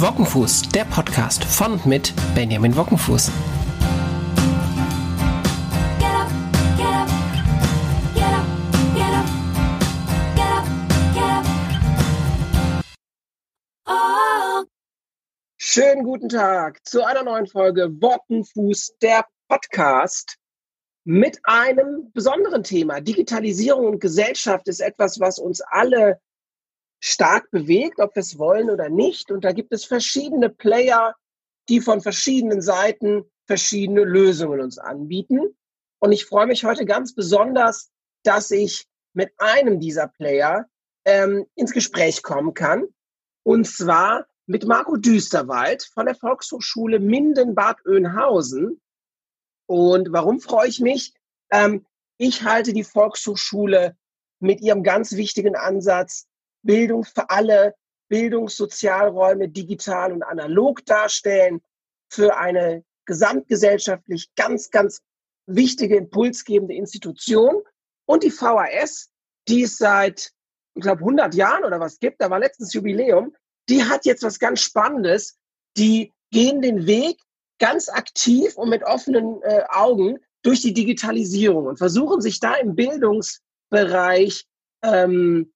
Wockenfuß, der Podcast von und mit Benjamin Wockenfuß. Schönen guten Tag zu einer neuen Folge Wockenfuß, der Podcast. Mit einem besonderen Thema. Digitalisierung und Gesellschaft ist etwas, was uns alle stark bewegt, ob wir es wollen oder nicht. Und da gibt es verschiedene Player, die von verschiedenen Seiten verschiedene Lösungen uns anbieten. Und ich freue mich heute ganz besonders, dass ich mit einem dieser Player ähm, ins Gespräch kommen kann. Und zwar mit Marco Düsterwald von der Volkshochschule Minden-Bad Oeynhausen. Und warum freue ich mich? Ähm, ich halte die Volkshochschule mit ihrem ganz wichtigen Ansatz Bildung für alle, Bildungssozialräume digital und analog darstellen, für eine gesamtgesellschaftlich ganz, ganz wichtige, impulsgebende Institution. Und die VHS, die es seit, ich glaube, 100 Jahren oder was gibt, da war letztens Jubiläum, die hat jetzt was ganz Spannendes. Die gehen den Weg ganz aktiv und mit offenen äh, Augen durch die Digitalisierung und versuchen sich da im Bildungsbereich ähm,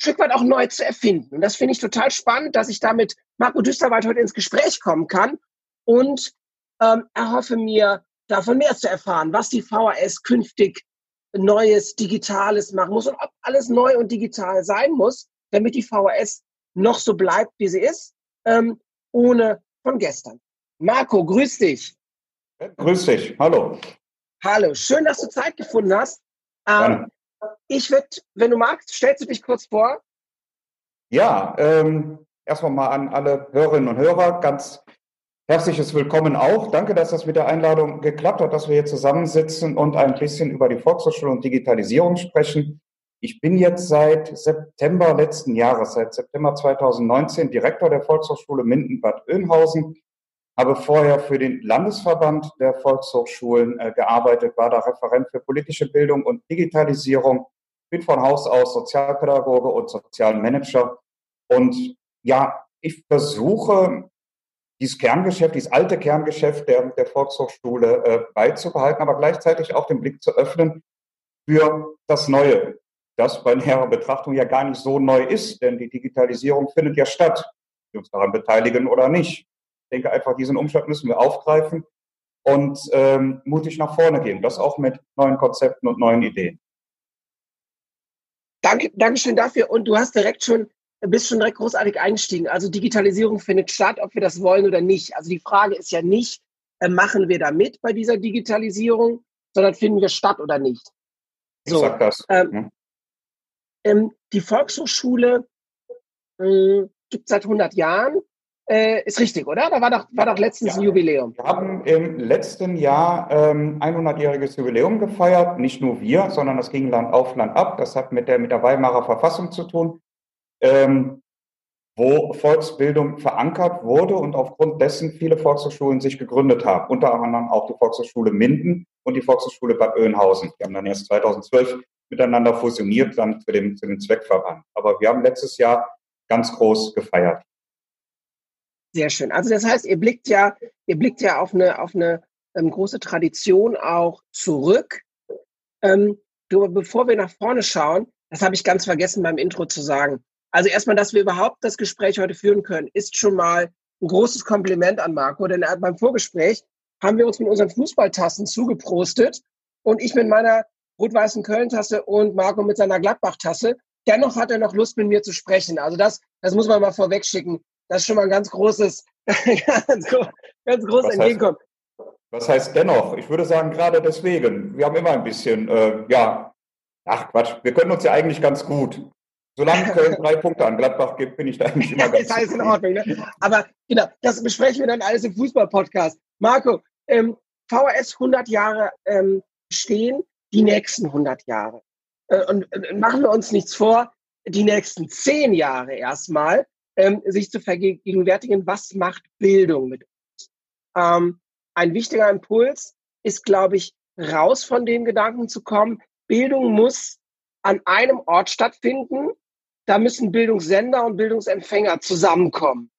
Stück weit auch neu zu erfinden. Und das finde ich total spannend, dass ich damit Marco Düsterwald heute ins Gespräch kommen kann und ähm, erhoffe mir, davon mehr zu erfahren, was die VHS künftig Neues, Digitales machen muss und ob alles neu und digital sein muss, damit die VHS noch so bleibt, wie sie ist, ähm, ohne von gestern. Marco, grüß dich. Grüß dich, hallo. Hallo, schön, dass du Zeit gefunden hast. Ähm, ich würde, wenn du magst, stellst du dich kurz vor? Ja, ähm, erstmal mal an alle Hörerinnen und Hörer ganz herzliches Willkommen auch. Danke, dass das mit der Einladung geklappt hat, dass wir hier zusammensitzen und ein bisschen über die Volkshochschule und Digitalisierung sprechen. Ich bin jetzt seit September letzten Jahres, seit September 2019 Direktor der Volkshochschule Minden-Bad Oeynhausen habe vorher für den Landesverband der Volkshochschulen äh, gearbeitet, war da Referent für politische Bildung und Digitalisierung, bin von Haus aus Sozialpädagoge und Sozialmanager. Und ja, ich versuche, dieses Kerngeschäft, dieses alte Kerngeschäft der, der Volkshochschule äh, beizubehalten, aber gleichzeitig auch den Blick zu öffnen für das Neue, das bei näherer Betrachtung ja gar nicht so neu ist, denn die Digitalisierung findet ja statt, wir uns daran beteiligen oder nicht. Ich denke einfach, diesen Umschlag müssen wir aufgreifen und ähm, mutig nach vorne gehen. Das auch mit neuen Konzepten und neuen Ideen. Danke, Dankeschön dafür. Und du hast direkt schon, bist schon direkt großartig eingestiegen. Also Digitalisierung findet statt, ob wir das wollen oder nicht. Also die Frage ist ja nicht, äh, machen wir da mit bei dieser Digitalisierung, sondern finden wir statt oder nicht. So, ich sag das. Ähm, hm. ähm, die Volkshochschule äh, gibt es seit 100 Jahren. Äh, ist richtig, oder? Da war doch, war doch letztens ja, ein Jubiläum. Wir haben im letzten Jahr ähm, 100-jähriges Jubiläum gefeiert. Nicht nur wir, sondern das ging Land auf Land ab. Das hat mit der, mit der Weimarer Verfassung zu tun, ähm, wo Volksbildung verankert wurde und aufgrund dessen viele Volkshochschulen sich gegründet haben. Unter anderem auch die Volkshochschule Minden und die Volkshochschule Bad Oeynhausen. Die haben dann erst 2012 miteinander fusioniert, dann zu dem, zu dem Zweckverband. Aber wir haben letztes Jahr ganz groß gefeiert. Sehr schön. Also das heißt, ihr blickt ja, ihr blickt ja auf eine, auf eine ähm, große Tradition auch zurück. Ähm, bevor wir nach vorne schauen, das habe ich ganz vergessen beim Intro zu sagen. Also erstmal, dass wir überhaupt das Gespräch heute führen können, ist schon mal ein großes Kompliment an Marco, denn beim Vorgespräch haben wir uns mit unseren Fußballtassen zugeprostet und ich mit meiner rot-weißen Köln-Tasse und Marco mit seiner Gladbach-Tasse. Dennoch hat er noch Lust, mit mir zu sprechen. Also das, das muss man mal vorweg schicken. Das ist schon mal ein ganz großes, ganz, ganz großes Entgegenkommen. Was heißt dennoch? Ich würde sagen, gerade deswegen. Wir haben immer ein bisschen, äh, ja, ach Quatsch, wir können uns ja eigentlich ganz gut. Solange Köln drei Punkte an Gladbach gibt, bin ich da eigentlich immer ganz gut. ist alles in Ordnung. Ne? Aber genau, das besprechen wir dann alles im Fußball-Podcast. Marco, ähm, VHS 100 Jahre ähm, stehen, die nächsten 100 Jahre. Äh, und äh, machen wir uns nichts vor, die nächsten 10 Jahre erstmal ähm, sich zu vergegenwärtigen, was macht Bildung mit uns. Ähm, ein wichtiger Impuls ist, glaube ich, raus von dem Gedanken zu kommen, Bildung muss an einem Ort stattfinden. Da müssen Bildungssender und Bildungsempfänger zusammenkommen.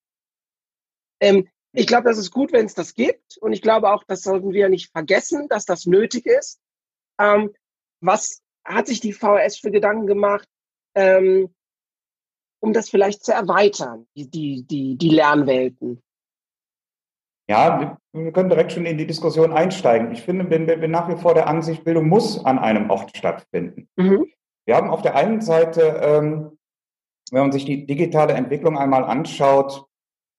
Ähm, ich glaube, das ist gut, wenn es das gibt. Und ich glaube auch, das sollten wir nicht vergessen, dass das nötig ist. Ähm, was hat sich die VHS für Gedanken gemacht, ähm, um das vielleicht zu erweitern, die, die, die, die Lernwelten? Ja, wir können direkt schon in die Diskussion einsteigen. Ich finde, bin, bin nach wie vor der Ansicht, Bildung muss an einem Ort stattfinden. Mhm. Wir haben auf der einen Seite, ähm, wenn man sich die digitale Entwicklung einmal anschaut,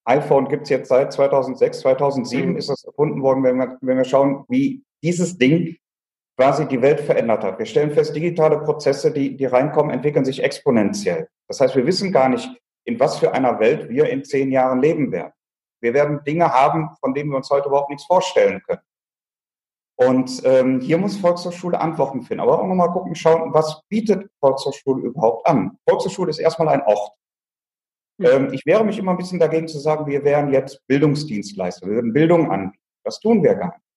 iPhone gibt es jetzt seit 2006, 2007 mhm. ist das erfunden worden, wenn wir, wenn wir schauen, wie dieses Ding quasi die Welt verändert hat. Wir stellen fest, digitale Prozesse, die, die reinkommen, entwickeln sich exponentiell. Das heißt, wir wissen gar nicht, in was für einer Welt wir in zehn Jahren leben werden. Wir werden Dinge haben, von denen wir uns heute überhaupt nichts vorstellen können. Und ähm, hier muss Volkshochschule Antworten finden. Aber auch nochmal gucken, schauen, was bietet Volkshochschule überhaupt an? Volkshochschule ist erstmal ein Ort. Ähm, ich wehre mich immer ein bisschen dagegen zu sagen, wir wären jetzt Bildungsdienstleister, wir würden Bildung anbieten. Das tun wir gar nicht.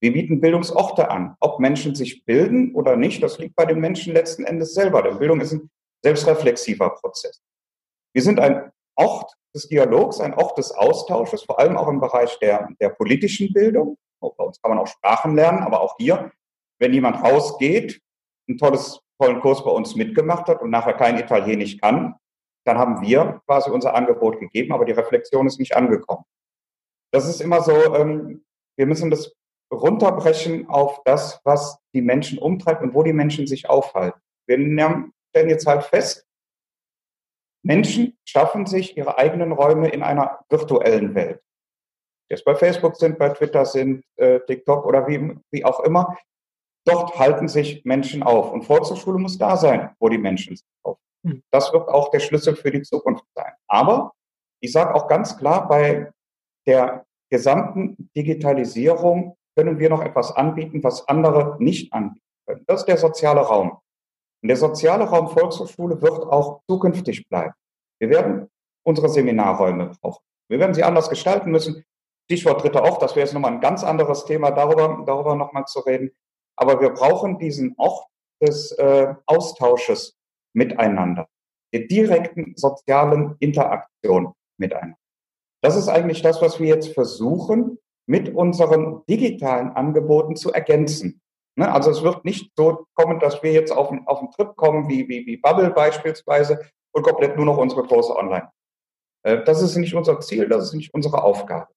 Wir bieten Bildungsorte an. Ob Menschen sich bilden oder nicht, das liegt bei den Menschen letzten Endes selber. Denn Bildung ist ein selbstreflexiver Prozess. Wir sind ein Ort des Dialogs, ein Ort des Austausches, vor allem auch im Bereich der, der politischen Bildung. Bei uns kann man auch Sprachen lernen, aber auch hier, wenn jemand rausgeht, ein tolles, tollen Kurs bei uns mitgemacht hat und nachher kein Italienisch kann, dann haben wir quasi unser Angebot gegeben, aber die Reflexion ist nicht angekommen. Das ist immer so, ähm, wir müssen das runterbrechen auf das, was die Menschen umtreibt und wo die Menschen sich aufhalten. Wir stellen jetzt halt fest, Menschen schaffen sich ihre eigenen Räume in einer virtuellen Welt. Jetzt bei Facebook sind, bei Twitter sind, äh, TikTok oder wie, wie auch immer. Dort halten sich Menschen auf. Und Volkshochschule muss da sein, wo die Menschen sich aufhalten. Hm. Das wird auch der Schlüssel für die Zukunft sein. Aber ich sage auch ganz klar, bei der gesamten Digitalisierung können wir noch etwas anbieten, was andere nicht anbieten können. Das ist der soziale Raum. Und der soziale Raum Volkshochschule wird auch zukünftig bleiben. Wir werden unsere Seminarräume brauchen. Wir werden sie anders gestalten müssen. Stichwort dritter Ort, das wäre jetzt nochmal ein ganz anderes Thema, darüber, darüber nochmal zu reden. Aber wir brauchen diesen Ort des äh, Austausches miteinander, der direkten sozialen Interaktion miteinander. Das ist eigentlich das, was wir jetzt versuchen, mit unseren digitalen Angeboten zu ergänzen. Ne? Also es wird nicht so kommen, dass wir jetzt auf, auf einen Trip kommen, wie, wie, wie Bubble beispielsweise, und komplett nur noch unsere Kurse online. Äh, das ist nicht unser Ziel, das ist nicht unsere Aufgabe.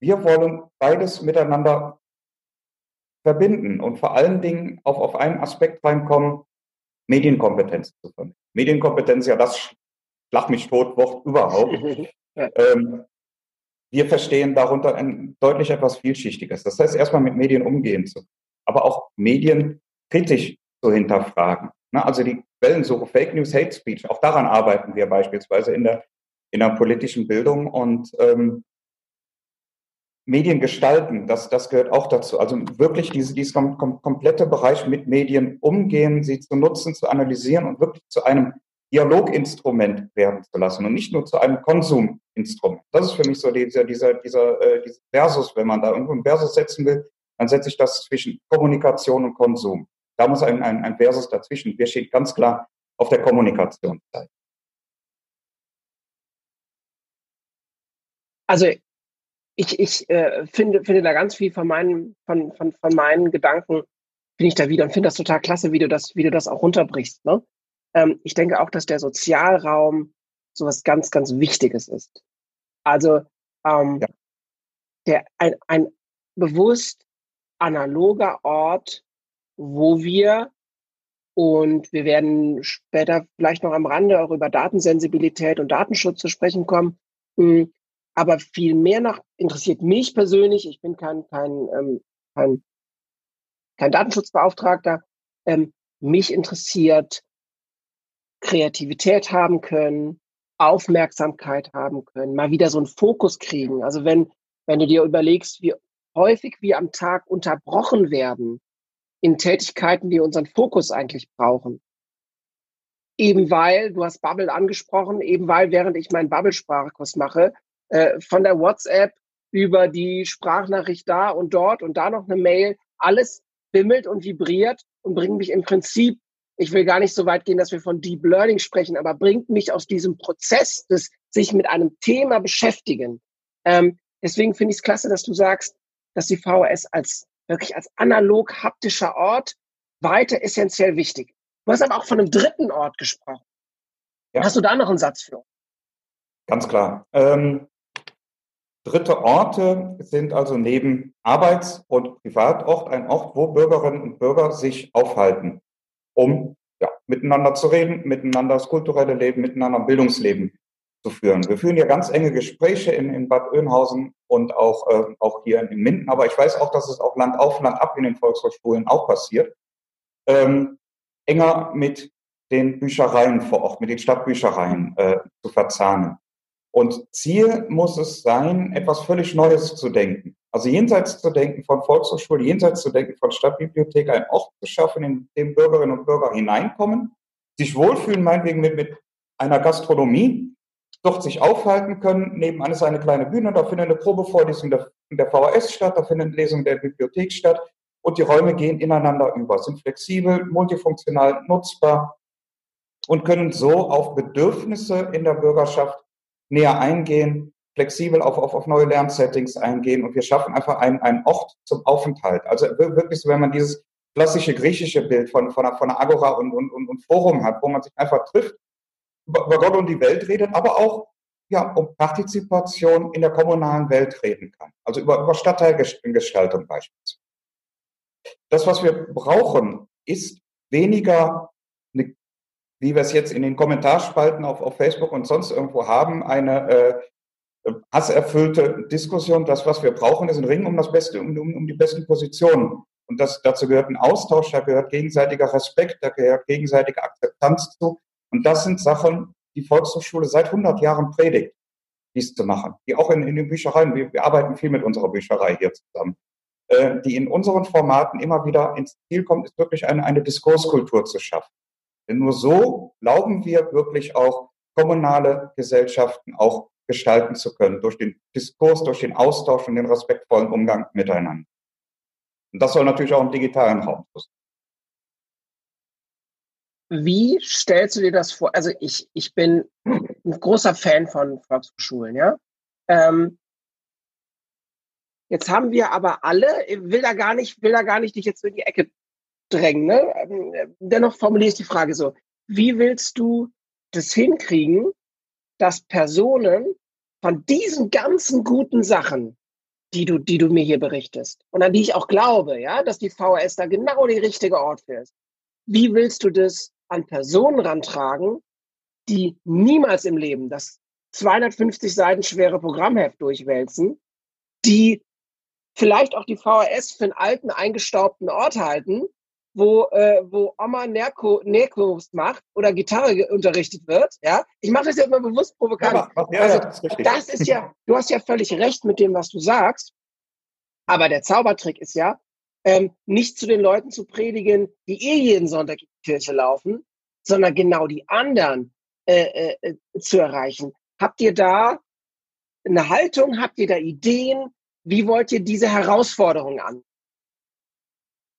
Wir wollen beides miteinander verbinden und vor allen Dingen auch auf einen Aspekt reinkommen, Medienkompetenz zu vermitteln. Medienkompetenz, ja, das schlag mich tot Wort überhaupt. ähm, wir verstehen darunter ein deutlich etwas Vielschichtiges. Das heißt, erstmal mit Medien umgehen zu, aber auch Medien kritisch zu hinterfragen. Ne? Also die Quellensuche, Fake News, Hate Speech, auch daran arbeiten wir beispielsweise in der, in der politischen Bildung und ähm, Medien gestalten, das, das gehört auch dazu. Also wirklich diese, dieses kom kom komplette Bereich mit Medien umgehen, sie zu nutzen, zu analysieren und wirklich zu einem Dialoginstrument werden zu lassen und nicht nur zu einem Konsuminstrument. Das ist für mich so dieser, dieser, dieser, äh, dieser Versus, wenn man da irgendwo einen Versus setzen will, dann setze ich das zwischen Kommunikation und Konsum. Da muss ein, ein, ein Versus dazwischen. Wir stehen ganz klar auf der Kommunikationsseite. Also ich, ich äh, finde, finde da ganz viel von meinen, von, von, von meinen Gedanken, finde ich da wieder und finde das total klasse, wie du das, wie du das auch runterbrichst. Ne? Ähm, ich denke auch, dass der Sozialraum so was ganz, ganz Wichtiges ist. Also ähm, ja. der, ein, ein bewusst analoger Ort, wo wir und wir werden später vielleicht noch am Rande auch über Datensensibilität und Datenschutz zu sprechen kommen. Hm, aber viel mehr noch interessiert mich persönlich, ich bin kein, kein, ähm, kein, kein Datenschutzbeauftragter, ähm, mich interessiert Kreativität haben können, Aufmerksamkeit haben können, mal wieder so einen Fokus kriegen. Also wenn, wenn du dir überlegst, wie häufig wir am Tag unterbrochen werden in Tätigkeiten, die unseren Fokus eigentlich brauchen. Eben weil, du hast Bubble angesprochen, eben weil, während ich meinen Bubble-Sprachkurs mache, äh, von der WhatsApp über die Sprachnachricht da und dort und da noch eine Mail, alles bimmelt und vibriert und bringt mich im Prinzip, ich will gar nicht so weit gehen, dass wir von Deep Learning sprechen, aber bringt mich aus diesem Prozess des sich mit einem Thema beschäftigen Ähm, deswegen finde ich es klasse, dass du sagst, dass die VHS als wirklich als analog haptischer Ort weiter essentiell wichtig. Du hast aber auch von einem dritten Ort gesprochen. Ja. Hast du da noch einen Satz für? Ganz klar. Ähm, dritte Orte sind also neben Arbeits- und Privatort ein Ort, wo Bürgerinnen und Bürger sich aufhalten, um ja, miteinander zu reden, miteinander das kulturelle Leben, miteinander Bildungsleben zu führen. Wir führen ja ganz enge Gespräche in, in Bad Oeynhausen und auch, äh, auch hier in Minden, aber ich weiß auch, dass es auch Land auf, Land ab in den Volkshochschulen auch passiert. Ähm, enger mit den Büchereien vor Ort, mit den Stadtbüchereien äh, zu verzahnen. Und Ziel muss es sein, etwas völlig Neues zu denken. Also jenseits zu denken von Volkshochschule, jenseits zu denken von Stadtbibliothek, einen Ort zu schaffen, in dem Bürgerinnen und Bürger hineinkommen, sich wohlfühlen, meinetwegen mit, mit einer Gastronomie, dort sich aufhalten können. Nebenan ist eine kleine Bühne, da findet eine Probevorlesung der, der VHS statt, da findet eine Lesung der Bibliothek statt und die Räume gehen ineinander über, sind flexibel, multifunktional nutzbar und können so auf Bedürfnisse in der Bürgerschaft näher eingehen, flexibel auf, auf, auf neue Lernsettings eingehen und wir schaffen einfach einen, einen Ort zum Aufenthalt. Also wirklich so, wenn man dieses klassische griechische Bild von, von, einer, von einer Agora und, und, und Forum hat, wo man sich einfach trifft, über Gott und die Welt redet, aber auch ja, um Partizipation in der kommunalen Welt reden kann. Also über, über Stadtteilgestaltung beispielsweise. Das, was wir brauchen, ist weniger, eine, wie wir es jetzt in den Kommentarspalten auf, auf Facebook und sonst irgendwo haben, eine äh, hasserfüllte Diskussion. Das, was wir brauchen, ist ein Ring um das Beste, um, um, die besten Positionen. Und das, dazu gehört ein Austausch, da gehört gegenseitiger Respekt, da gehört gegenseitige Akzeptanz zu. Und das sind Sachen, die Volkshochschule seit 100 Jahren predigt, dies zu machen. Die auch in, in den Büchereien, wir, wir arbeiten viel mit unserer Bücherei hier zusammen, äh, die in unseren Formaten immer wieder ins Ziel kommt, ist wirklich eine, eine Diskurskultur zu schaffen. Denn nur so glauben wir wirklich auch kommunale Gesellschaften auch gestalten zu können, durch den Diskurs, durch den Austausch und den respektvollen Umgang miteinander. Und das soll natürlich auch im digitalen Raum sein. Wie stellst du dir das vor? Also ich, ich bin ein großer Fan von Volkshochschulen, ja. Ähm, jetzt haben wir aber alle, will da gar nicht, will da gar nicht dich jetzt in die Ecke drängen. Ne? Ähm, dennoch formuliere ich die Frage so: Wie willst du das hinkriegen, dass Personen von diesen ganzen guten Sachen, die du, die du mir hier berichtest und an die ich auch glaube, ja, dass die VHS da genau der richtige Ort für ist. Wie willst du das an Personen rantragen, die niemals im Leben das 250 Seiten schwere Programmheft durchwälzen, die vielleicht auch die VHS für einen alten, eingestaubten Ort halten, wo, äh, wo Oma Nerko, Nerkos macht oder Gitarre unterrichtet wird. Ja, ich mache das jetzt mal bewusst provokant. Ja, ja, also, das, ist das ist ja, du hast ja völlig recht mit dem, was du sagst. Aber der Zaubertrick ist ja, ähm, nicht zu den Leuten zu predigen, die eh jeden Sonntag in die Kirche laufen, sondern genau die anderen äh, äh, zu erreichen. Habt ihr da eine Haltung? Habt ihr da Ideen? Wie wollt ihr diese Herausforderung an?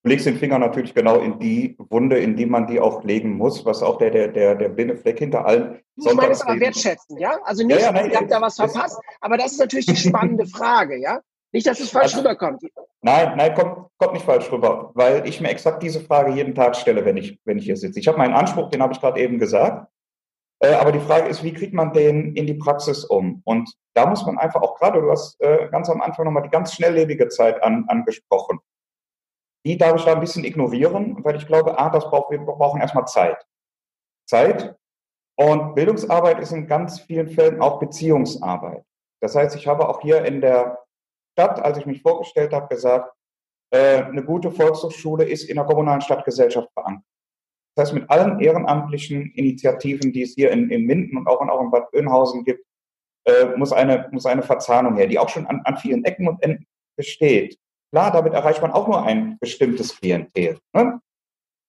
Du legst den Finger natürlich genau in die Wunde, in die man die auch legen muss, was auch der, der, der, der blinde Fleck hinter allem. Ich meine es aber wertschätzen, ja? Also nicht, ja, ja, nein, ihr habt da was verpasst, aber das ist natürlich die spannende Frage, ja? Nicht, dass es falsch also, rüberkommt. Nein, nein, kommt, kommt nicht falsch rüber, weil ich mir exakt diese Frage jeden Tag stelle, wenn ich, wenn ich hier sitze. Ich habe meinen Anspruch, den habe ich gerade eben gesagt. Äh, aber die Frage ist, wie kriegt man den in die Praxis um? Und da muss man einfach auch gerade, du hast äh, ganz am Anfang nochmal die ganz schnelllebige Zeit an, angesprochen. Die darf ich da ein bisschen ignorieren, weil ich glaube, ah, das braucht, wir brauchen erstmal Zeit. Zeit. Und Bildungsarbeit ist in ganz vielen Fällen auch Beziehungsarbeit. Das heißt, ich habe auch hier in der Stadt, als ich mich vorgestellt habe, gesagt, äh, eine gute Volkshochschule ist in der kommunalen Stadtgesellschaft verankert. Das heißt, mit allen ehrenamtlichen Initiativen, die es hier in, in Minden und auch in, auch in Bad Oeynhausen gibt, äh, muss, eine, muss eine Verzahnung her, die auch schon an, an vielen Ecken und Enden besteht. Klar, damit erreicht man auch nur ein bestimmtes Klientel. Ne?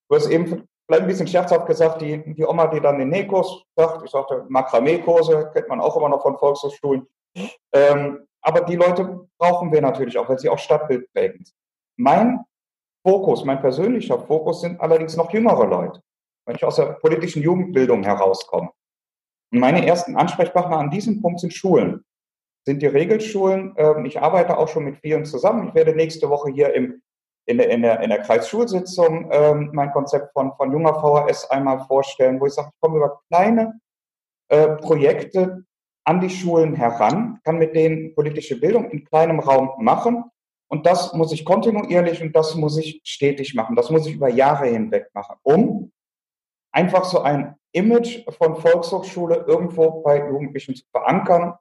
Du hast eben vielleicht ein bisschen scherzhaft gesagt, die, die Oma, die dann den Nähkurs sagt, ich sagte Makramee-Kurse, kennt man auch immer noch von Volkshochschulen. Ähm, aber die Leute brauchen wir natürlich auch, weil sie auch stadtbildprägend sind. Mein Fokus, mein persönlicher Fokus sind allerdings noch jüngere Leute, wenn ich aus der politischen Jugendbildung herauskomme. Und meine ersten Ansprechpartner an diesem Punkt sind Schulen. Sind die Regelschulen. Ähm, ich arbeite auch schon mit vielen zusammen. Ich werde nächste Woche hier im, in, der, in, der, in der Kreisschulsitzung ähm, mein Konzept von, von junger VHS einmal vorstellen, wo ich sage, ich komme über kleine äh, Projekte an die Schulen heran, kann mit denen politische Bildung in kleinem Raum machen. Und das muss ich kontinuierlich und das muss ich stetig machen. Das muss ich über Jahre hinweg machen, um einfach so ein Image von Volkshochschule irgendwo bei Jugendlichen zu verankern,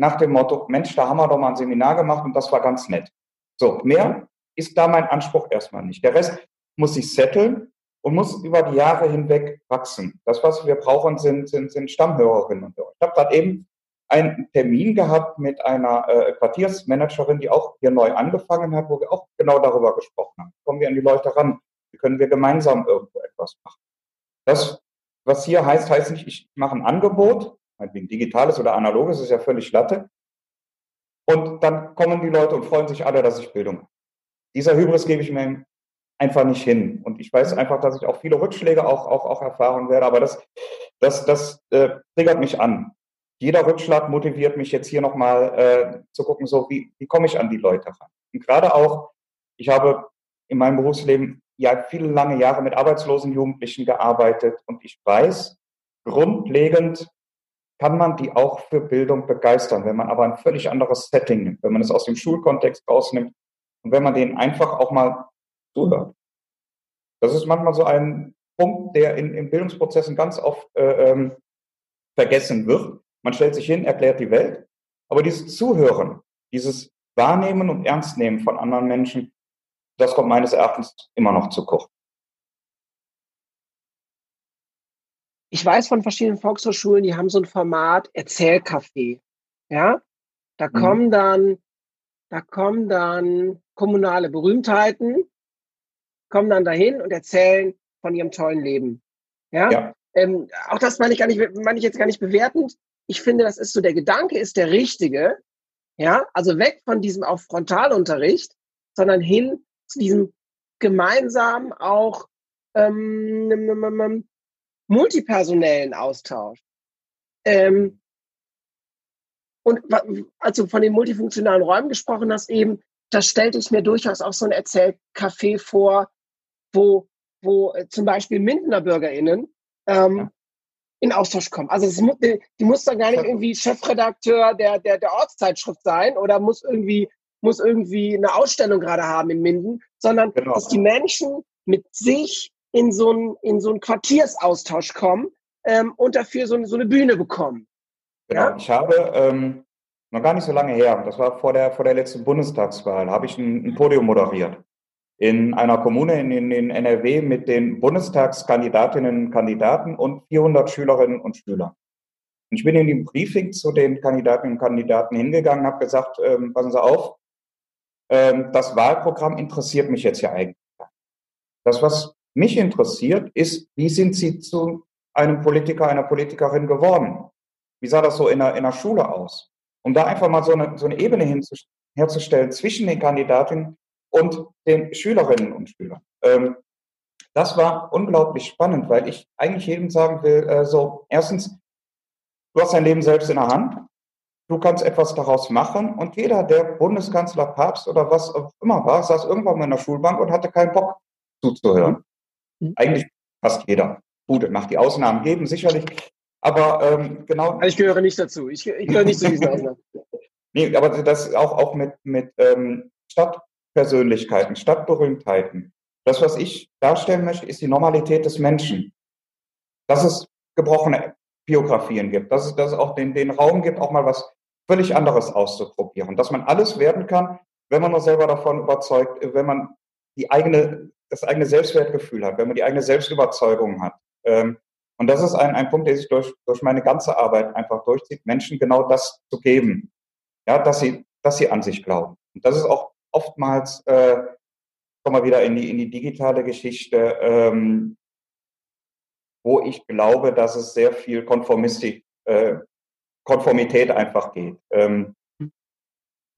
nach dem Motto, Mensch, da haben wir doch mal ein Seminar gemacht und das war ganz nett. So, mehr ist da mein Anspruch erstmal nicht. Der Rest muss sich setteln und muss über die Jahre hinweg wachsen. Das, was wir brauchen, sind, sind, sind Stammhörerinnen und Hörer. Ich habe gerade eben einen Termin gehabt mit einer äh, Quartiersmanagerin, die auch hier neu angefangen hat, wo wir auch genau darüber gesprochen haben. Kommen wir an die Leute ran? Wie können wir gemeinsam irgendwo etwas machen? Das, was hier heißt, heißt nicht, ich mache ein Angebot, meinetwegen digitales oder analoges, ist ja völlig Latte. Und dann kommen die Leute und freuen sich alle, dass ich Bildung habe. Dieser Hybris gebe ich mir einfach nicht hin. Und ich weiß einfach, dass ich auch viele Rückschläge auch, auch, auch erfahren werde, aber das, das, das äh, triggert mich an. Jeder Rückschlag motiviert mich jetzt hier nochmal äh, zu gucken, so wie, wie komme ich an die Leute ran. Und gerade auch, ich habe in meinem Berufsleben ja viele lange Jahre mit arbeitslosen Jugendlichen gearbeitet und ich weiß, grundlegend kann man die auch für Bildung begeistern, wenn man aber ein völlig anderes Setting nimmt, wenn man es aus dem Schulkontext rausnimmt und wenn man denen einfach auch mal zuhört. Das ist manchmal so ein Punkt, der in, in Bildungsprozessen ganz oft äh, ähm, vergessen wird. Man stellt sich hin, erklärt die Welt, aber dieses Zuhören, dieses Wahrnehmen und Ernstnehmen von anderen Menschen, das kommt meines Erachtens immer noch zu kurz. Ich weiß von verschiedenen Volkshochschulen, die haben so ein Format Erzählcafé. Ja, da mhm. kommen dann, da kommen dann kommunale Berühmtheiten, kommen dann dahin und erzählen von ihrem tollen Leben. Ja, ja. Ähm, auch das meine ich gar nicht, meine ich jetzt gar nicht bewertend. Ich finde, das ist so der Gedanke ist der richtige. Ja, also weg von diesem auf Frontalunterricht, sondern hin zu diesem gemeinsam auch ähm, multipersonellen Austausch. Ähm, und als du von den multifunktionalen Räumen gesprochen hast, eben, das stellte ich mir durchaus auch so ein Erzählcafé vor, wo, wo äh, zum Beispiel Mindener BürgerInnen ähm, ja. in Austausch kommen. Also es, die, die muss dann gar nicht irgendwie Chefredakteur der, der, der Ortszeitschrift sein oder muss irgendwie, muss irgendwie eine Ausstellung gerade haben in Minden, sondern genau. dass die Menschen mit sich in so einen, in so einen Quartiersaustausch kommen ähm, und dafür so, so eine Bühne bekommen. Genau, ja? ich habe ähm, noch gar nicht so lange her, das war vor der, vor der letzten Bundestagswahl, habe ich ein, ein Podium moderiert in einer Kommune in, in, in NRW mit den Bundestagskandidatinnen und Kandidaten und 400 Schülerinnen und Schülern. Und ich bin in dem Briefing zu den Kandidatinnen und Kandidaten hingegangen, habe gesagt, ähm, passen Sie auf, ähm, das Wahlprogramm interessiert mich jetzt ja eigentlich. Das, was mich interessiert, ist, wie sind Sie zu einem Politiker, einer Politikerin geworden? Wie sah das so in der, in der Schule aus? Um da einfach mal so eine, so eine Ebene herzustellen zwischen den Kandidatinnen und den Schülerinnen und Schülern. Ähm, das war unglaublich spannend, weil ich eigentlich jedem sagen will, äh, so, erstens, du hast dein Leben selbst in der Hand. Du kannst etwas daraus machen und jeder, der Bundeskanzler, Papst oder was auch immer war, saß irgendwann mal in der Schulbank und hatte keinen Bock zuzuhören. Mhm. Eigentlich fast jeder. Gut, es macht die Ausnahmen geben, sicherlich. Aber ähm, genau. Also ich gehöre nicht dazu. Ich, ich gehöre nicht zu diesen Ausnahmen. nee, aber das auch, auch mit, mit ähm, Stadtpersönlichkeiten, Stadtberühmtheiten. Das, was ich darstellen möchte, ist die Normalität des Menschen. Dass es gebrochene Biografien gibt, dass es, dass es auch den, den Raum gibt, auch mal was völlig anderes auszuprobieren. Dass man alles werden kann, wenn man nur selber davon überzeugt, wenn man die eigene das eigene Selbstwertgefühl hat, wenn man die eigene Selbstüberzeugung hat. Ähm, und das ist ein, ein Punkt, der sich durch, durch meine ganze Arbeit einfach durchzieht, Menschen genau das zu geben. Ja, dass sie, dass sie an sich glauben. Und das ist auch oftmals, äh, kommen wir wieder in die, in die digitale Geschichte, ähm, wo ich glaube, dass es sehr viel Konformistik, äh, Konformität einfach geht. Ähm,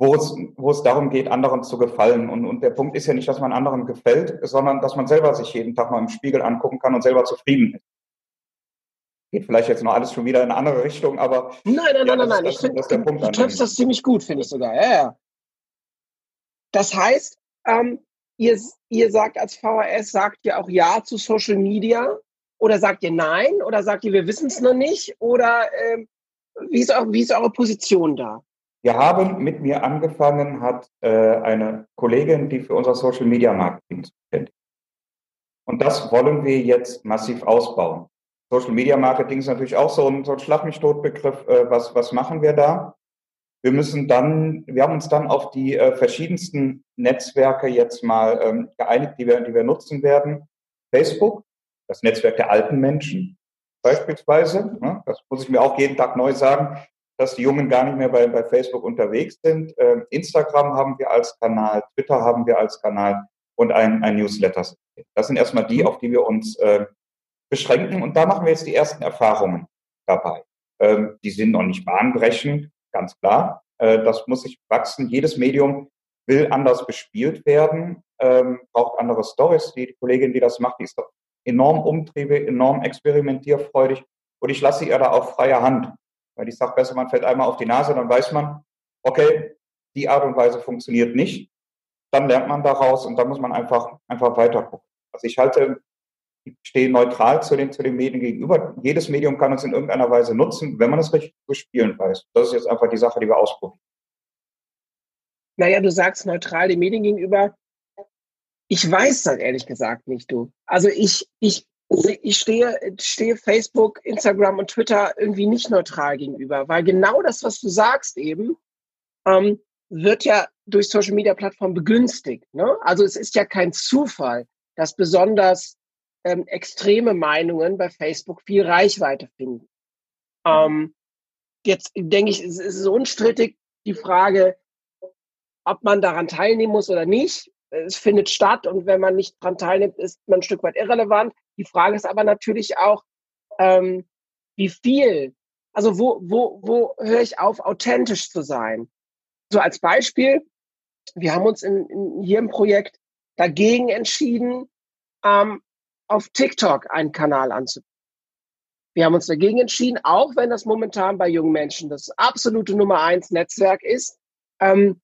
wo es, wo es darum geht, anderen zu gefallen. Und, und der Punkt ist ja nicht, dass man anderen gefällt, sondern dass man selber sich jeden Tag mal im Spiegel angucken kann und selber zufrieden ist. geht vielleicht jetzt noch alles schon wieder in eine andere Richtung, aber. Nein, nein, ja, nein, nein, nein. Ich finde, du triffst das ziemlich gut, finde ich sogar. Ja, ja. Das heißt, ähm, ihr, ihr sagt als VHS, sagt ihr auch Ja zu Social Media? Oder sagt ihr Nein? Oder sagt ihr, wir wissen es noch nicht? Oder ähm, wie, ist auch, wie ist eure Position da? Wir haben mit mir angefangen, hat äh, eine Kollegin, die für unser Social Media Marketing zuständig Und das wollen wir jetzt massiv ausbauen. Social Media Marketing ist natürlich auch so ein, so ein Schlag mich tot Begriff. Äh, was, was machen wir da? Wir müssen dann, wir haben uns dann auf die äh, verschiedensten Netzwerke jetzt mal ähm, geeinigt, die wir, die wir nutzen werden. Facebook, das Netzwerk der alten Menschen beispielsweise. Ne? Das muss ich mir auch jeden Tag neu sagen, dass die Jungen gar nicht mehr bei, bei Facebook unterwegs sind. Ähm, Instagram haben wir als Kanal, Twitter haben wir als Kanal und ein, ein Newsletter. Das sind erstmal die, auf die wir uns äh, beschränken. Und da machen wir jetzt die ersten Erfahrungen dabei. Ähm, die sind noch nicht bahnbrechend, ganz klar. Äh, das muss sich wachsen. Jedes Medium will anders bespielt werden, ähm, braucht andere Stories. Die, die Kollegin, die das macht, die ist doch enorm umtriebig, enorm experimentierfreudig. Und ich lasse ihr da auch freie Hand. Weil ich sage, besser, man fällt einmal auf die Nase, dann weiß man, okay, die Art und Weise funktioniert nicht. Dann lernt man daraus und dann muss man einfach, einfach weiter gucken. Also ich halte, ich stehe neutral zu den, zu den Medien gegenüber. Jedes Medium kann uns in irgendeiner Weise nutzen, wenn man es richtig zu spielen weiß. Das ist jetzt einfach die Sache, die wir ausprobieren. Naja, du sagst neutral den Medien gegenüber. Ich weiß das ehrlich gesagt nicht, du. Also ich, ich ich stehe, stehe Facebook, Instagram und Twitter irgendwie nicht neutral gegenüber, weil genau das, was du sagst eben, ähm, wird ja durch Social Media Plattformen begünstigt. Ne? Also es ist ja kein Zufall, dass besonders ähm, extreme Meinungen bei Facebook viel Reichweite finden. Ähm, jetzt denke ich, es ist unstrittig die Frage, ob man daran teilnehmen muss oder nicht es findet statt und wenn man nicht daran teilnimmt, ist man ein Stück weit irrelevant. Die Frage ist aber natürlich auch, ähm, wie viel, also wo, wo, wo höre ich auf, authentisch zu sein? So als Beispiel, wir haben uns in, in hier im Projekt dagegen entschieden, ähm, auf TikTok einen Kanal anzubieten. Wir haben uns dagegen entschieden, auch wenn das momentan bei jungen Menschen das absolute Nummer eins Netzwerk ist, ähm,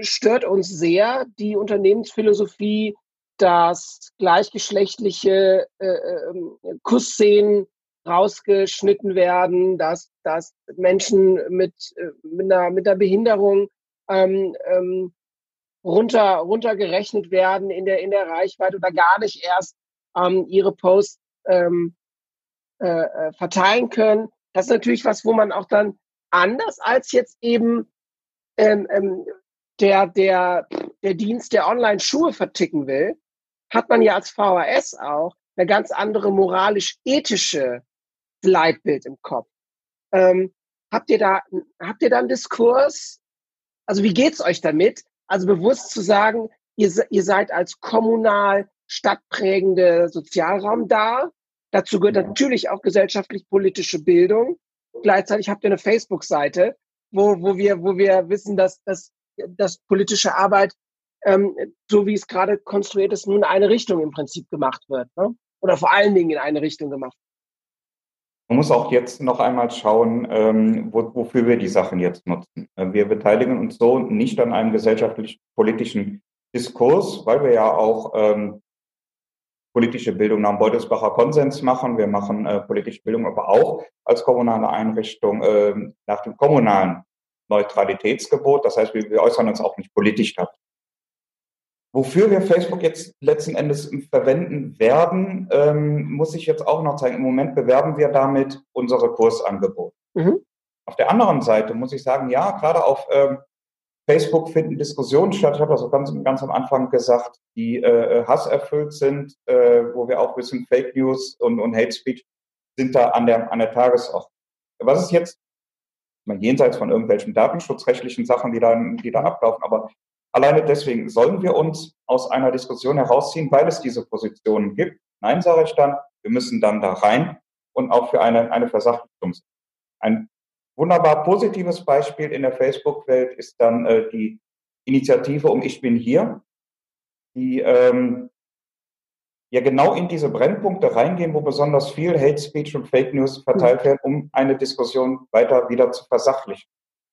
stört uns sehr die Unternehmensphilosophie, dass gleichgeschlechtliche äh, äh, Kussszenen rausgeschnitten werden, dass, dass Menschen mit, äh, mit, einer, mit einer Behinderung ähm, ähm, runter, runtergerechnet werden in der, in der Reichweite oder gar nicht erst ähm, ihre Posts ähm, äh, äh verteilen können. Das ist natürlich was, wo man auch dann anders als jetzt eben ähm, ähm, der, der, der Dienst, der Online-Schuhe verticken will, hat man ja als VHS auch eine ganz andere moralisch-ethische Leitbild im Kopf. Ähm, habt ihr da, habt ihr da einen Diskurs? Also wie geht's euch damit? Also bewusst zu sagen, ihr, ihr seid als kommunal stadtprägende Sozialraum da. Dazu gehört natürlich auch gesellschaftlich-politische Bildung. Gleichzeitig habt ihr eine Facebook-Seite, wo, wo wir, wo wir wissen, dass, dass dass politische Arbeit, ähm, so wie es gerade konstruiert ist, nur in eine Richtung im Prinzip gemacht wird. Ne? Oder vor allen Dingen in eine Richtung gemacht. Man muss auch jetzt noch einmal schauen, ähm, wo, wofür wir die Sachen jetzt nutzen. Äh, wir beteiligen uns so nicht an einem gesellschaftlich-politischen Diskurs, weil wir ja auch ähm, politische Bildung nach dem Beutelsbacher Konsens machen. Wir machen äh, politische Bildung aber auch als kommunale Einrichtung äh, nach dem kommunalen Neutralitätsgebot. Das heißt, wir, wir äußern uns auch nicht politisch dazu. Wofür wir Facebook jetzt letzten Endes verwenden werden, ähm, muss ich jetzt auch noch zeigen. Im Moment bewerben wir damit unsere Kursangebote. Mhm. Auf der anderen Seite muss ich sagen, ja, gerade auf ähm, Facebook finden Diskussionen statt. Ich habe das auch ganz, ganz am Anfang gesagt, die äh, hasserfüllt sind, äh, wo wir auch wissen, Fake News und, und Hate Speech sind da an der, an der Tagesordnung. Was ist jetzt mal jenseits von irgendwelchen datenschutzrechtlichen Sachen, die da, die da ablaufen. Aber alleine deswegen sollen wir uns aus einer Diskussion herausziehen, weil es diese Positionen gibt. Nein, sage ich dann, wir müssen dann da rein und auch für eine, eine Versachlichung. Ein wunderbar positives Beispiel in der Facebook-Welt ist dann äh, die Initiative um Ich bin hier, die ähm, ja genau in diese Brennpunkte reingehen, wo besonders viel Hate Speech und Fake News verteilt werden, um eine Diskussion weiter wieder zu versachlichen.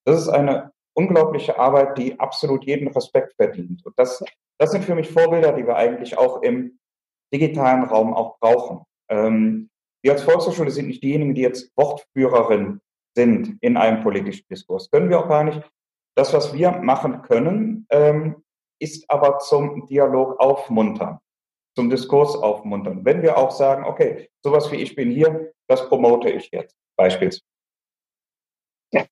Das ist eine unglaubliche Arbeit, die absolut jeden Respekt verdient. Und das, das sind für mich Vorbilder, die wir eigentlich auch im digitalen Raum auch brauchen. Ähm, wir als Volkshochschule sind nicht diejenigen, die jetzt Wortführerin sind in einem politischen Diskurs. Können wir auch gar nicht. Das, was wir machen können, ähm, ist aber zum Dialog aufmuntern, zum Diskurs aufmuntern. Wenn wir auch sagen, okay, sowas wie ich bin hier, das promote ich jetzt beispielsweise. Ja.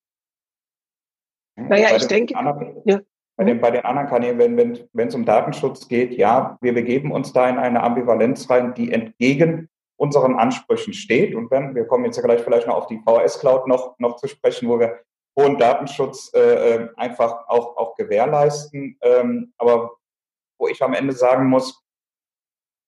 Naja, bei ich denke, anderen, ja. bei, den, bei den anderen Kanälen, wenn wenn wenn, es um Datenschutz geht, ja, wir begeben uns da in eine Ambivalenz rein, die entgegen unseren Ansprüchen steht. Und wenn, wir kommen jetzt ja gleich vielleicht noch auf die VHS-Cloud noch, noch zu sprechen, wo wir hohen Datenschutz äh, äh, einfach auch, auch gewährleisten. Ähm, aber wo ich am Ende sagen muss,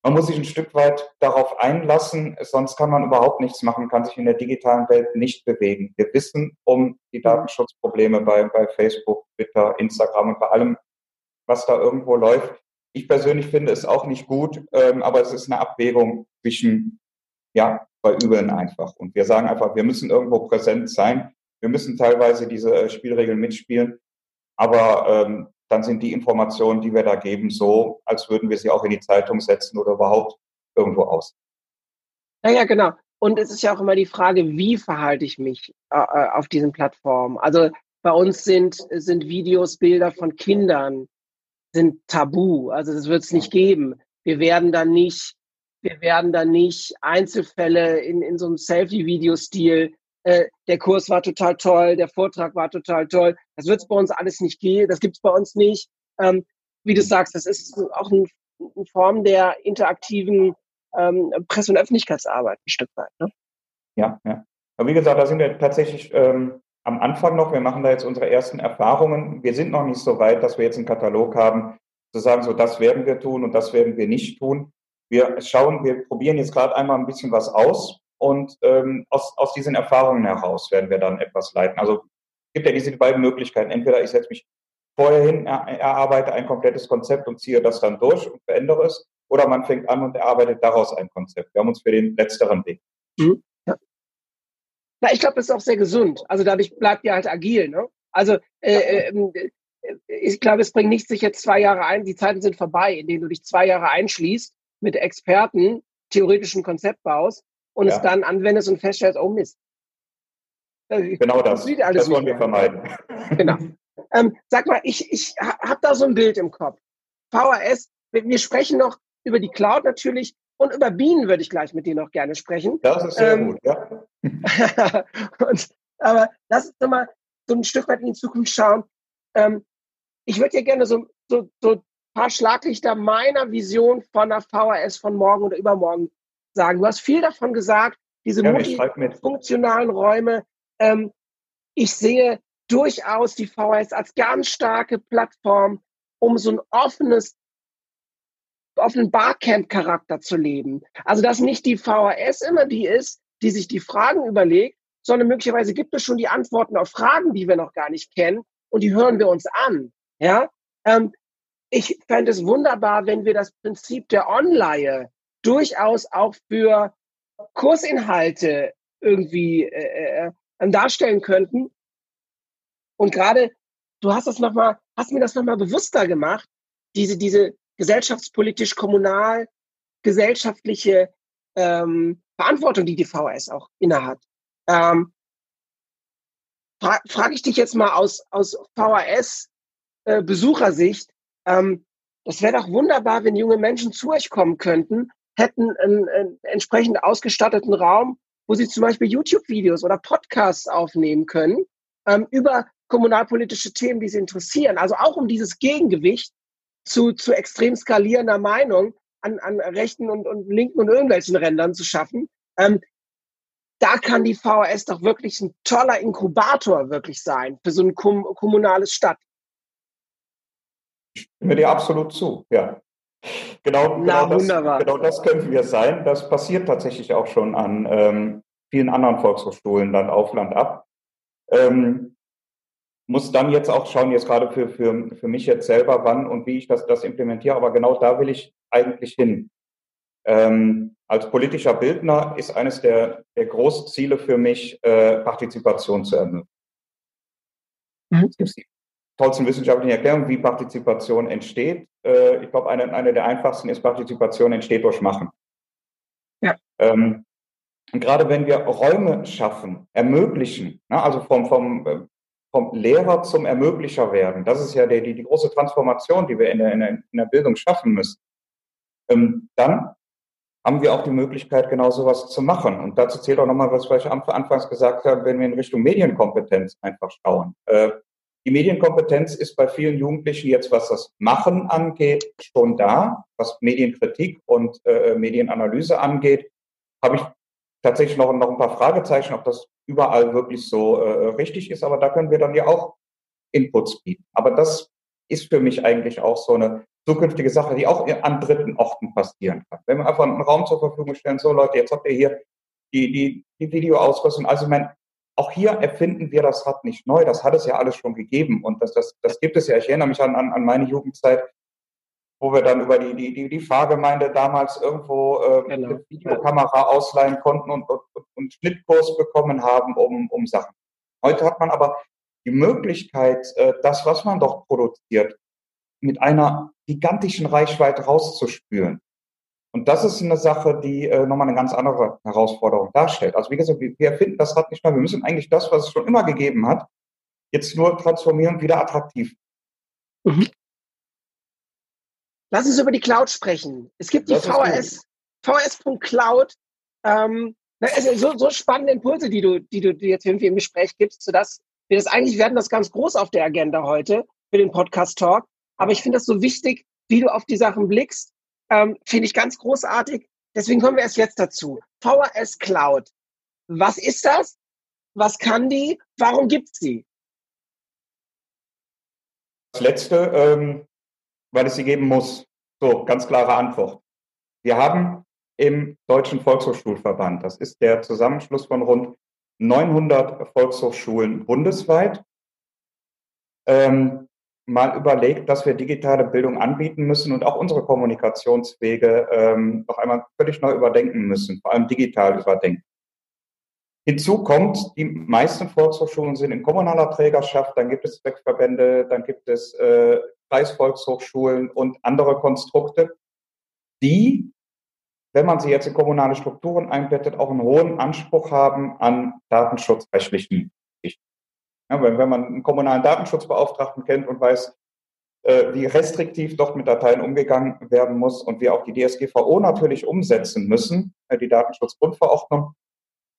man muss sich ein Stück weit darauf einlassen, sonst kann man überhaupt nichts machen, kann sich in der digitalen Welt nicht bewegen. Wir wissen um die Datenschutzprobleme bei, bei Facebook, Twitter, Instagram und bei allem, was da irgendwo läuft. Ich persönlich finde es auch nicht gut, ähm, aber es ist eine Abwägung zwischen ja, bei Übeln einfach. Und wir sagen einfach, wir müssen irgendwo präsent sein. Wir müssen teilweise diese äh, Spielregeln mitspielen. Aber ähm, dann sind die Informationen, die wir da geben, so, als würden wir sie auch in die Zeitung setzen oder überhaupt irgendwo aus. Naja, genau. Und es ist ja auch immer die Frage, wie verhalte ich mich äh, äh, auf diesen Plattformen? Also bei uns sind, sind Videos, Bilder von Kindern sind tabu. Also das wird es nicht geben. Wir werden dann nicht wir werden dann nicht Einzelfälle in, in so einem Selfie-Video-Stil. Äh, der Kurs war total toll, der Vortrag war total toll. Das wird es bei uns alles nicht gehen, das gibt es bei uns nicht. Ähm, wie du sagst, das ist auch ein, eine Form der interaktiven ähm, Presse- und Öffentlichkeitsarbeit ein Stück weit. Ne? Ja, ja. Aber wie gesagt, da sind wir tatsächlich ähm, am Anfang noch. Wir machen da jetzt unsere ersten Erfahrungen. Wir sind noch nicht so weit, dass wir jetzt einen Katalog haben, zu sagen, so das werden wir tun und das werden wir nicht tun wir schauen, wir probieren jetzt gerade einmal ein bisschen was aus und ähm, aus, aus diesen Erfahrungen heraus werden wir dann etwas leiten. Also es gibt ja diese beiden Möglichkeiten. Entweder ich setze mich vorher hin, er, erarbeite ein komplettes Konzept und ziehe das dann durch und verändere es, oder man fängt an und erarbeitet daraus ein Konzept. Wir haben uns für den letzteren Weg. Mhm. Ja. Na, ich glaube, das ist auch sehr gesund. Also dadurch bleibt ihr halt agil. Ne? Also äh, äh, ich glaube, es bringt nichts, sich jetzt zwei Jahre ein, die Zeiten sind vorbei, in denen du dich zwei Jahre einschließt mit Experten theoretischen Konzept baust und ja. es dann anwendest und feststellst, oh Mist. Genau das. Das, das wollen wir vermeiden. Genau. Ähm, sag mal, ich, ich habe da so ein Bild im Kopf. VHS, wir sprechen noch über die Cloud natürlich und über Bienen würde ich gleich mit dir noch gerne sprechen. Das ist sehr ähm, gut, ja. und, aber lass uns mal so ein Stück weit in die Zukunft schauen. Ähm, ich würde dir gerne so, so, so paar Schlaglichter meiner Vision von der VHS von morgen oder übermorgen sagen. Du hast viel davon gesagt, diese ja, multifunktionalen Räume. Ähm, ich sehe durchaus die VHS als ganz starke Plattform, um so ein offenes, offenen Barcamp-Charakter zu leben. Also, dass nicht die VHS immer die ist, die sich die Fragen überlegt, sondern möglicherweise gibt es schon die Antworten auf Fragen, die wir noch gar nicht kennen und die hören wir uns an. Ja, ähm, ich fände es wunderbar, wenn wir das Prinzip der Online durchaus auch für Kursinhalte irgendwie äh, äh, darstellen könnten. Und gerade, du hast das noch mal, hast mir das nochmal bewusster gemacht, diese, diese gesellschaftspolitisch, kommunal, gesellschaftliche ähm, Verantwortung, die die VHS auch innehat. Ähm, fra Frage ich dich jetzt mal aus, aus VHS-Besuchersicht, äh, ähm, das wäre doch wunderbar, wenn junge Menschen zu euch kommen könnten, hätten einen, einen entsprechend ausgestatteten Raum, wo sie zum Beispiel YouTube-Videos oder Podcasts aufnehmen können ähm, über kommunalpolitische Themen, die sie interessieren. Also auch um dieses Gegengewicht zu, zu extrem skalierender Meinung an, an rechten und, und linken und irgendwelchen Rändern zu schaffen. Ähm, da kann die VHS doch wirklich ein toller Inkubator wirklich sein für so ein kom kommunales Stadt. Ich stimme dir absolut zu, ja. Genau, Na, genau, das, genau das können wir sein. Das passiert tatsächlich auch schon an ähm, vielen anderen Volkshochschulen dann auf Land ab. Ähm, muss dann jetzt auch schauen, jetzt gerade für, für, für mich jetzt selber, wann und wie ich das, das implementiere. Aber genau da will ich eigentlich hin. Ähm, als politischer Bildner ist eines der, der Großziele für mich, äh, Partizipation zu ermöglichen. Mhm. Tollsten wissenschaftlichen Erklärungen, wie Partizipation entsteht. Äh, ich glaube, eine, eine der einfachsten ist, Partizipation entsteht durch Machen. Ja. Ähm, und gerade wenn wir Räume schaffen, ermöglichen, ne, also vom, vom, äh, vom Lehrer zum Ermöglicher werden, das ist ja die, die, die große Transformation, die wir in der, in der, in der Bildung schaffen müssen, ähm, dann haben wir auch die Möglichkeit, genau sowas zu machen. Und dazu zählt auch nochmal, was ich anfangs gesagt habe, wenn wir in Richtung Medienkompetenz einfach schauen. Äh, die Medienkompetenz ist bei vielen Jugendlichen jetzt, was das Machen angeht, schon da. Was Medienkritik und äh, Medienanalyse angeht, habe ich tatsächlich noch, noch ein paar Fragezeichen, ob das überall wirklich so äh, richtig ist. Aber da können wir dann ja auch Inputs bieten. Aber das ist für mich eigentlich auch so eine zukünftige Sache, die auch an dritten Orten passieren kann. Wenn wir einfach einen Raum zur Verfügung stellen, so Leute, jetzt habt ihr hier die, die, die Videoausrüstung. Also ich meine, auch hier erfinden wir das Rad nicht neu. Das hat es ja alles schon gegeben. Und das, das, das gibt es ja. Ich erinnere mich an, an, an meine Jugendzeit, wo wir dann über die, die, die, die Fahrgemeinde damals irgendwo äh, genau. eine Videokamera ausleihen konnten und, und, und Schnittkurs bekommen haben, um, um Sachen. Heute hat man aber die Möglichkeit, äh, das, was man doch produziert, mit einer gigantischen Reichweite rauszuspüren. Und das ist eine Sache, die äh, nochmal eine ganz andere Herausforderung darstellt. Also wie gesagt, wir, wir erfinden das Rad nicht mehr. Wir müssen eigentlich das, was es schon immer gegeben hat, jetzt nur transformieren und wieder attraktiv. Mhm. Lass uns über die Cloud sprechen. Es gibt die VHS, VHS.cloud. Ähm, also so, so spannende Impulse, die du, die du jetzt irgendwie im Gespräch gibst, sodass wir das eigentlich werden das ganz groß auf der Agenda heute für den Podcast Talk. Aber ich finde das so wichtig, wie du auf die Sachen blickst ähm, Finde ich ganz großartig. Deswegen kommen wir erst jetzt dazu. VHS Cloud. Was ist das? Was kann die? Warum gibt es sie? Das letzte, ähm, weil es sie geben muss. So, ganz klare Antwort. Wir haben im Deutschen Volkshochschulverband, das ist der Zusammenschluss von rund 900 Volkshochschulen bundesweit, ähm, mal überlegt, dass wir digitale Bildung anbieten müssen und auch unsere Kommunikationswege ähm, noch einmal völlig neu überdenken müssen, vor allem digital überdenken. Hinzu kommt, die meisten Volkshochschulen sind in kommunaler Trägerschaft, dann gibt es Zweckverbände, dann gibt es äh, Kreisvolkshochschulen und andere Konstrukte, die, wenn man sie jetzt in kommunale Strukturen einbettet, auch einen hohen Anspruch haben an datenschutzrechtlichen ja, wenn, wenn man einen kommunalen Datenschutzbeauftragten kennt und weiß, äh, wie restriktiv dort mit Dateien umgegangen werden muss und wir auch die DSGVO natürlich umsetzen müssen, äh, die Datenschutzgrundverordnung,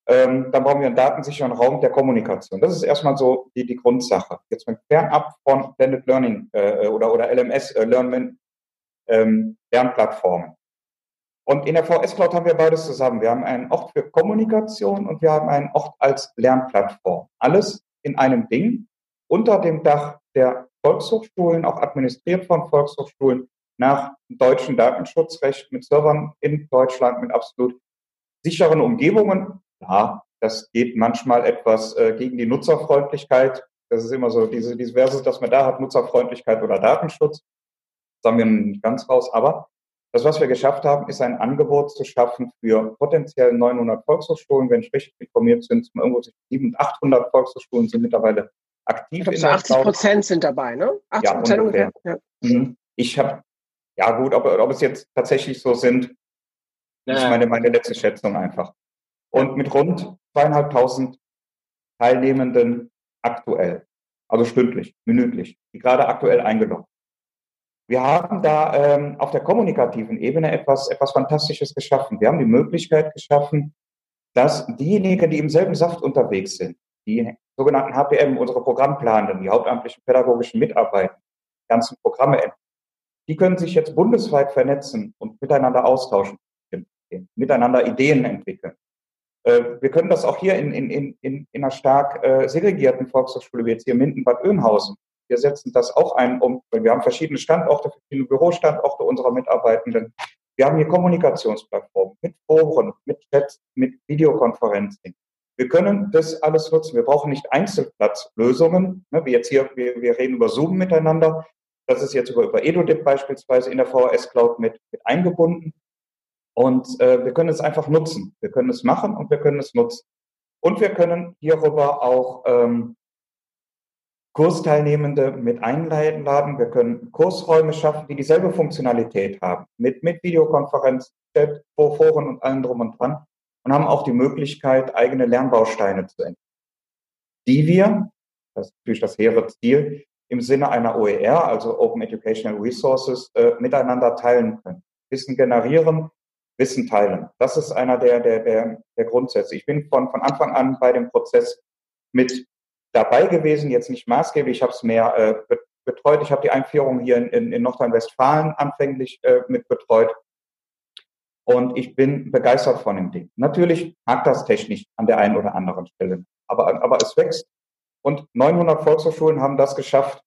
ähm, dann brauchen wir einen datensicheren Raum der Kommunikation. Das ist erstmal so die, die Grundsache. Jetzt mit fernab von Blended Learning äh, oder, oder LMS, äh, Learn ähm, Lernplattformen. Und in der VS Cloud haben wir beides zusammen. Wir haben einen Ort für Kommunikation und wir haben einen Ort als Lernplattform. Alles in einem Ding unter dem Dach der Volkshochschulen, auch administriert von Volkshochschulen nach deutschem Datenschutzrecht mit Servern in Deutschland mit absolut sicheren Umgebungen. Ja, das geht manchmal etwas äh, gegen die Nutzerfreundlichkeit. Das ist immer so diese, diese Versus, dass man da hat, Nutzerfreundlichkeit oder Datenschutz. Das haben wir nicht ganz raus. Aber das, was wir geschafft haben, ist ein Angebot zu schaffen für potenziell 900 Volkshochschulen. Wenn ich richtig informiert bin, sind irgendwo zwischen 700 und 800 Volkshochschulen sind mittlerweile aktiv. Ich glaube, so 80 Prozent sind dabei, ne? 80 ja, Prozent ungefähr. Ja. Mhm. Ich habe, ja gut, ob, ob es jetzt tatsächlich so sind, ja. ist meine, meine letzte Schätzung einfach. Und mit rund zweieinhalbtausend Teilnehmenden aktuell, also stündlich, minütlich, die gerade aktuell eingeloggt wir haben da ähm, auf der kommunikativen Ebene etwas, etwas Fantastisches geschaffen. Wir haben die Möglichkeit geschaffen, dass diejenigen, die im selben Saft unterwegs sind, die sogenannten HPM, unsere Programmplanenden, die hauptamtlichen pädagogischen Mitarbeiter, die ganzen Programme, die können sich jetzt bundesweit vernetzen und miteinander austauschen, miteinander Ideen entwickeln. Äh, wir können das auch hier in, in, in, in einer stark äh, segregierten Volkshochschule wie jetzt hier Minden-Bad Oeynhausen wir setzen das auch ein, um, wir haben verschiedene Standorte, verschiedene Bürostandorte unserer Mitarbeitenden. Wir haben hier Kommunikationsplattformen mit Foren, mit Chats, mit Videokonferencing. Wir können das alles nutzen. Wir brauchen nicht Einzelplatzlösungen, ne, wie jetzt hier, wir, wir reden über Zoom miteinander. Das ist jetzt über, über EduDip beispielsweise in der VHS Cloud mit, mit eingebunden. Und äh, wir können es einfach nutzen. Wir können es machen und wir können es nutzen. Und wir können hierüber auch ähm, Kursteilnehmende mit einladen. Wir können Kursräume schaffen, die dieselbe Funktionalität haben, mit, mit Videokonferenz, Chat, Foren und allem drum und dran und haben auch die Möglichkeit, eigene Lernbausteine zu entwickeln, die wir, das ist natürlich das hehre Ziel, im Sinne einer OER, also Open Educational Resources, äh, miteinander teilen können. Wissen generieren, Wissen teilen. Das ist einer der, der, der, der Grundsätze. Ich bin von, von Anfang an bei dem Prozess mit dabei gewesen, jetzt nicht maßgeblich, ich habe es mehr äh, betreut. Ich habe die Einführung hier in, in, in Nordrhein-Westfalen anfänglich äh, mit betreut. Und ich bin begeistert von dem Ding. Natürlich mag das technisch an der einen oder anderen Stelle, aber, aber es wächst. Und 900 Volkshochschulen haben das geschafft,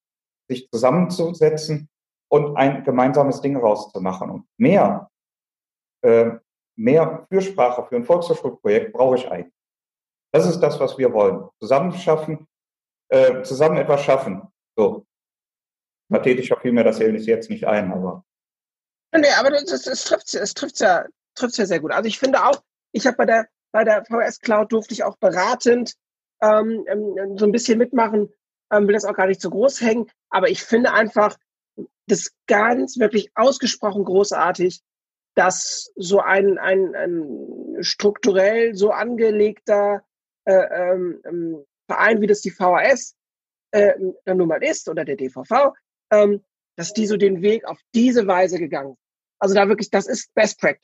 sich zusammenzusetzen und ein gemeinsames Ding rauszumachen. Und mehr, äh, mehr Fürsprache für ein Volkshochschulprojekt brauche ich eigentlich. Das ist das, was wir wollen. Zusammen schaffen, äh, zusammen etwas schaffen. So. Pathetischer fiel mir das jetzt nicht ein, aber. Nee, aber das, das trifft es trifft ja, trifft ja sehr gut. Also ich finde auch, ich habe bei der, bei der VS Cloud durfte ich auch beratend ähm, ähm, so ein bisschen mitmachen, ähm, will das auch gar nicht so groß hängen, aber ich finde einfach das ganz wirklich ausgesprochen großartig, dass so ein, ein, ein strukturell so angelegter äh, ähm, ähm Verein, wie das die VHS äh, dann nun mal ist oder der DVV, ähm, dass die so den Weg auf diese Weise gegangen sind. Also da wirklich, das ist Best Practice.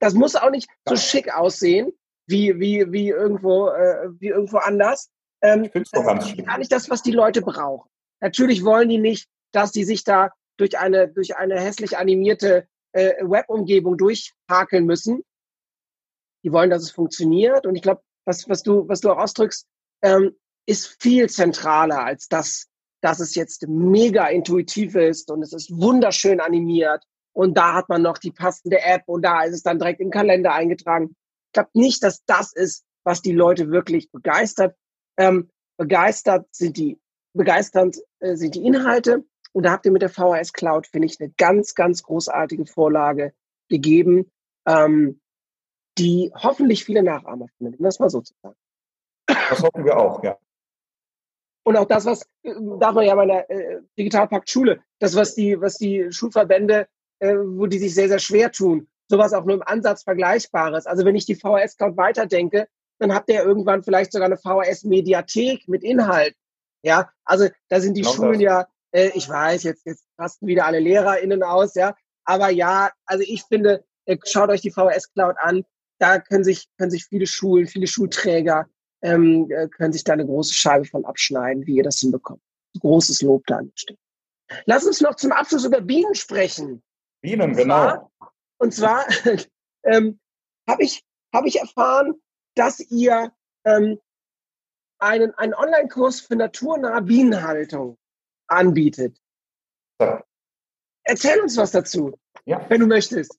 Das muss auch nicht so schick aussehen wie wie wie irgendwo äh, wie irgendwo anders. Ähm, ich das ist gar nicht das, was die Leute brauchen. Natürlich wollen die nicht, dass die sich da durch eine durch eine hässlich animierte äh, Web-Umgebung durchhakeln müssen. Die wollen, dass es funktioniert. Und ich glaube, was was du was du auch ausdrückst, ähm, ist viel zentraler als das, dass es jetzt mega intuitiv ist und es ist wunderschön animiert und da hat man noch die passende App und da ist es dann direkt im Kalender eingetragen. Ich glaube nicht, dass das ist, was die Leute wirklich begeistert. Ähm, begeistert sind die, begeisternd äh, sind die Inhalte. Und da habt ihr mit der VHS Cloud, finde ich, eine ganz, ganz großartige Vorlage gegeben, ähm, die hoffentlich viele Nachahmer finden, das mal so zu sagen. Das hoffen wir auch, ja. Und auch das, was, äh, darf man ja bei der äh, Digitalpakt Schule, das, was die, was die Schulverbände, äh, wo die sich sehr, sehr schwer tun, sowas auch nur im Ansatz Vergleichbares. Also wenn ich die VHS Cloud weiterdenke, dann habt ihr irgendwann vielleicht sogar eine VHS Mediathek mit Inhalt. Ja, also da sind die genau Schulen das. ja, äh, ich weiß, jetzt, jetzt rasten wieder alle LehrerInnen aus, ja. Aber ja, also ich finde, äh, schaut euch die VHS Cloud an. Da können sich, können sich viele Schulen, viele Schulträger ähm, äh, können sich da eine große Scheibe von abschneiden, wie ihr das hinbekommt. Großes Lob da anstehen. Lass uns noch zum Abschluss über Bienen sprechen. Bienen, und genau. Zwar, und zwar ähm, habe ich, hab ich erfahren, dass ihr ähm, einen, einen Online-Kurs für naturnahe Bienenhaltung anbietet. Ja. Erzähl uns was dazu, ja. wenn du möchtest.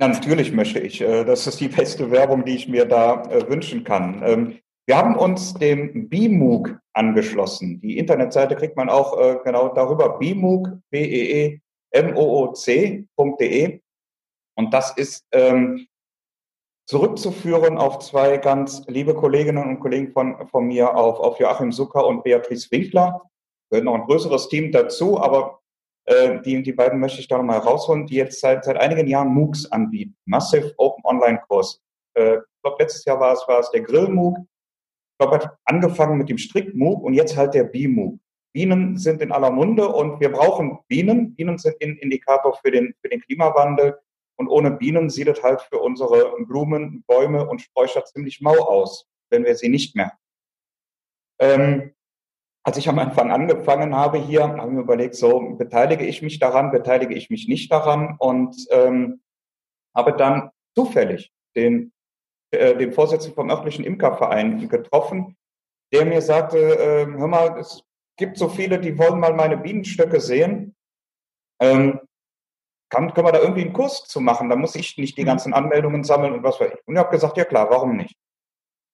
Ja, natürlich möchte ich. Äh, das ist die beste Werbung, die ich mir da äh, wünschen kann. Wir haben uns dem BMOOC angeschlossen. Die Internetseite kriegt man auch äh, genau darüber, BMOOC, B-E-E-M-O-O-C.de. Und das ist ähm, zurückzuführen auf zwei ganz liebe Kolleginnen und Kollegen von, von mir, auf, auf Joachim Zucker und Beatrice Winkler. Gehört noch ein größeres Team dazu, aber äh, die, die beiden möchte ich da nochmal rausholen, die jetzt seit, seit einigen Jahren MOOCs anbieten. Massive Open Online Kurs. Äh, ich glaube, letztes Jahr war es, war es der Grill MOOC glaube, angefangen mit dem Strick-MOOC und jetzt halt der Bee-MOOC. Bienen sind in aller Munde und wir brauchen Bienen. Bienen sind ein Indikator für den, für den Klimawandel. Und ohne Bienen sieht es halt für unsere Blumen, Bäume und Sträucher ziemlich mau aus, wenn wir sie nicht mehr. Ähm, als ich am Anfang angefangen habe hier, habe ich mir überlegt, so beteilige ich mich daran, beteilige ich mich nicht daran und ähm, habe dann zufällig den äh, dem Vorsitzenden vom örtlichen Imkerverein getroffen, der mir sagte, äh, hör mal, es gibt so viele, die wollen mal meine Bienenstöcke sehen. Ähm, kann, können wir da irgendwie einen Kurs zu machen? Da muss ich nicht die mhm. ganzen Anmeldungen sammeln und was weiß ich. Und ich habe gesagt, ja klar, warum nicht?